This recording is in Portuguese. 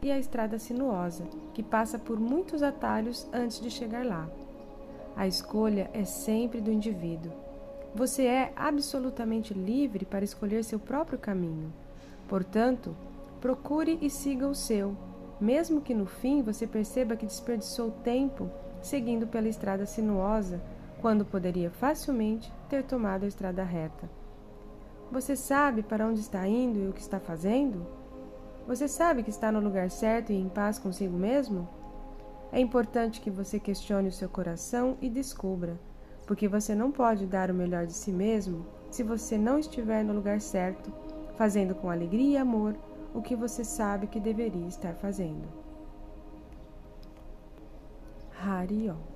e a estrada sinuosa, que passa por muitos atalhos antes de chegar lá. A escolha é sempre do indivíduo. Você é absolutamente livre para escolher seu próprio caminho. Portanto, procure e siga o seu, mesmo que no fim você perceba que desperdiçou tempo seguindo pela estrada sinuosa, quando poderia facilmente ter tomado a estrada reta. Você sabe para onde está indo e o que está fazendo? Você sabe que está no lugar certo e em paz consigo mesmo? É importante que você questione o seu coração e descubra, porque você não pode dar o melhor de si mesmo se você não estiver no lugar certo, fazendo com alegria e amor o que você sabe que deveria estar fazendo. Harion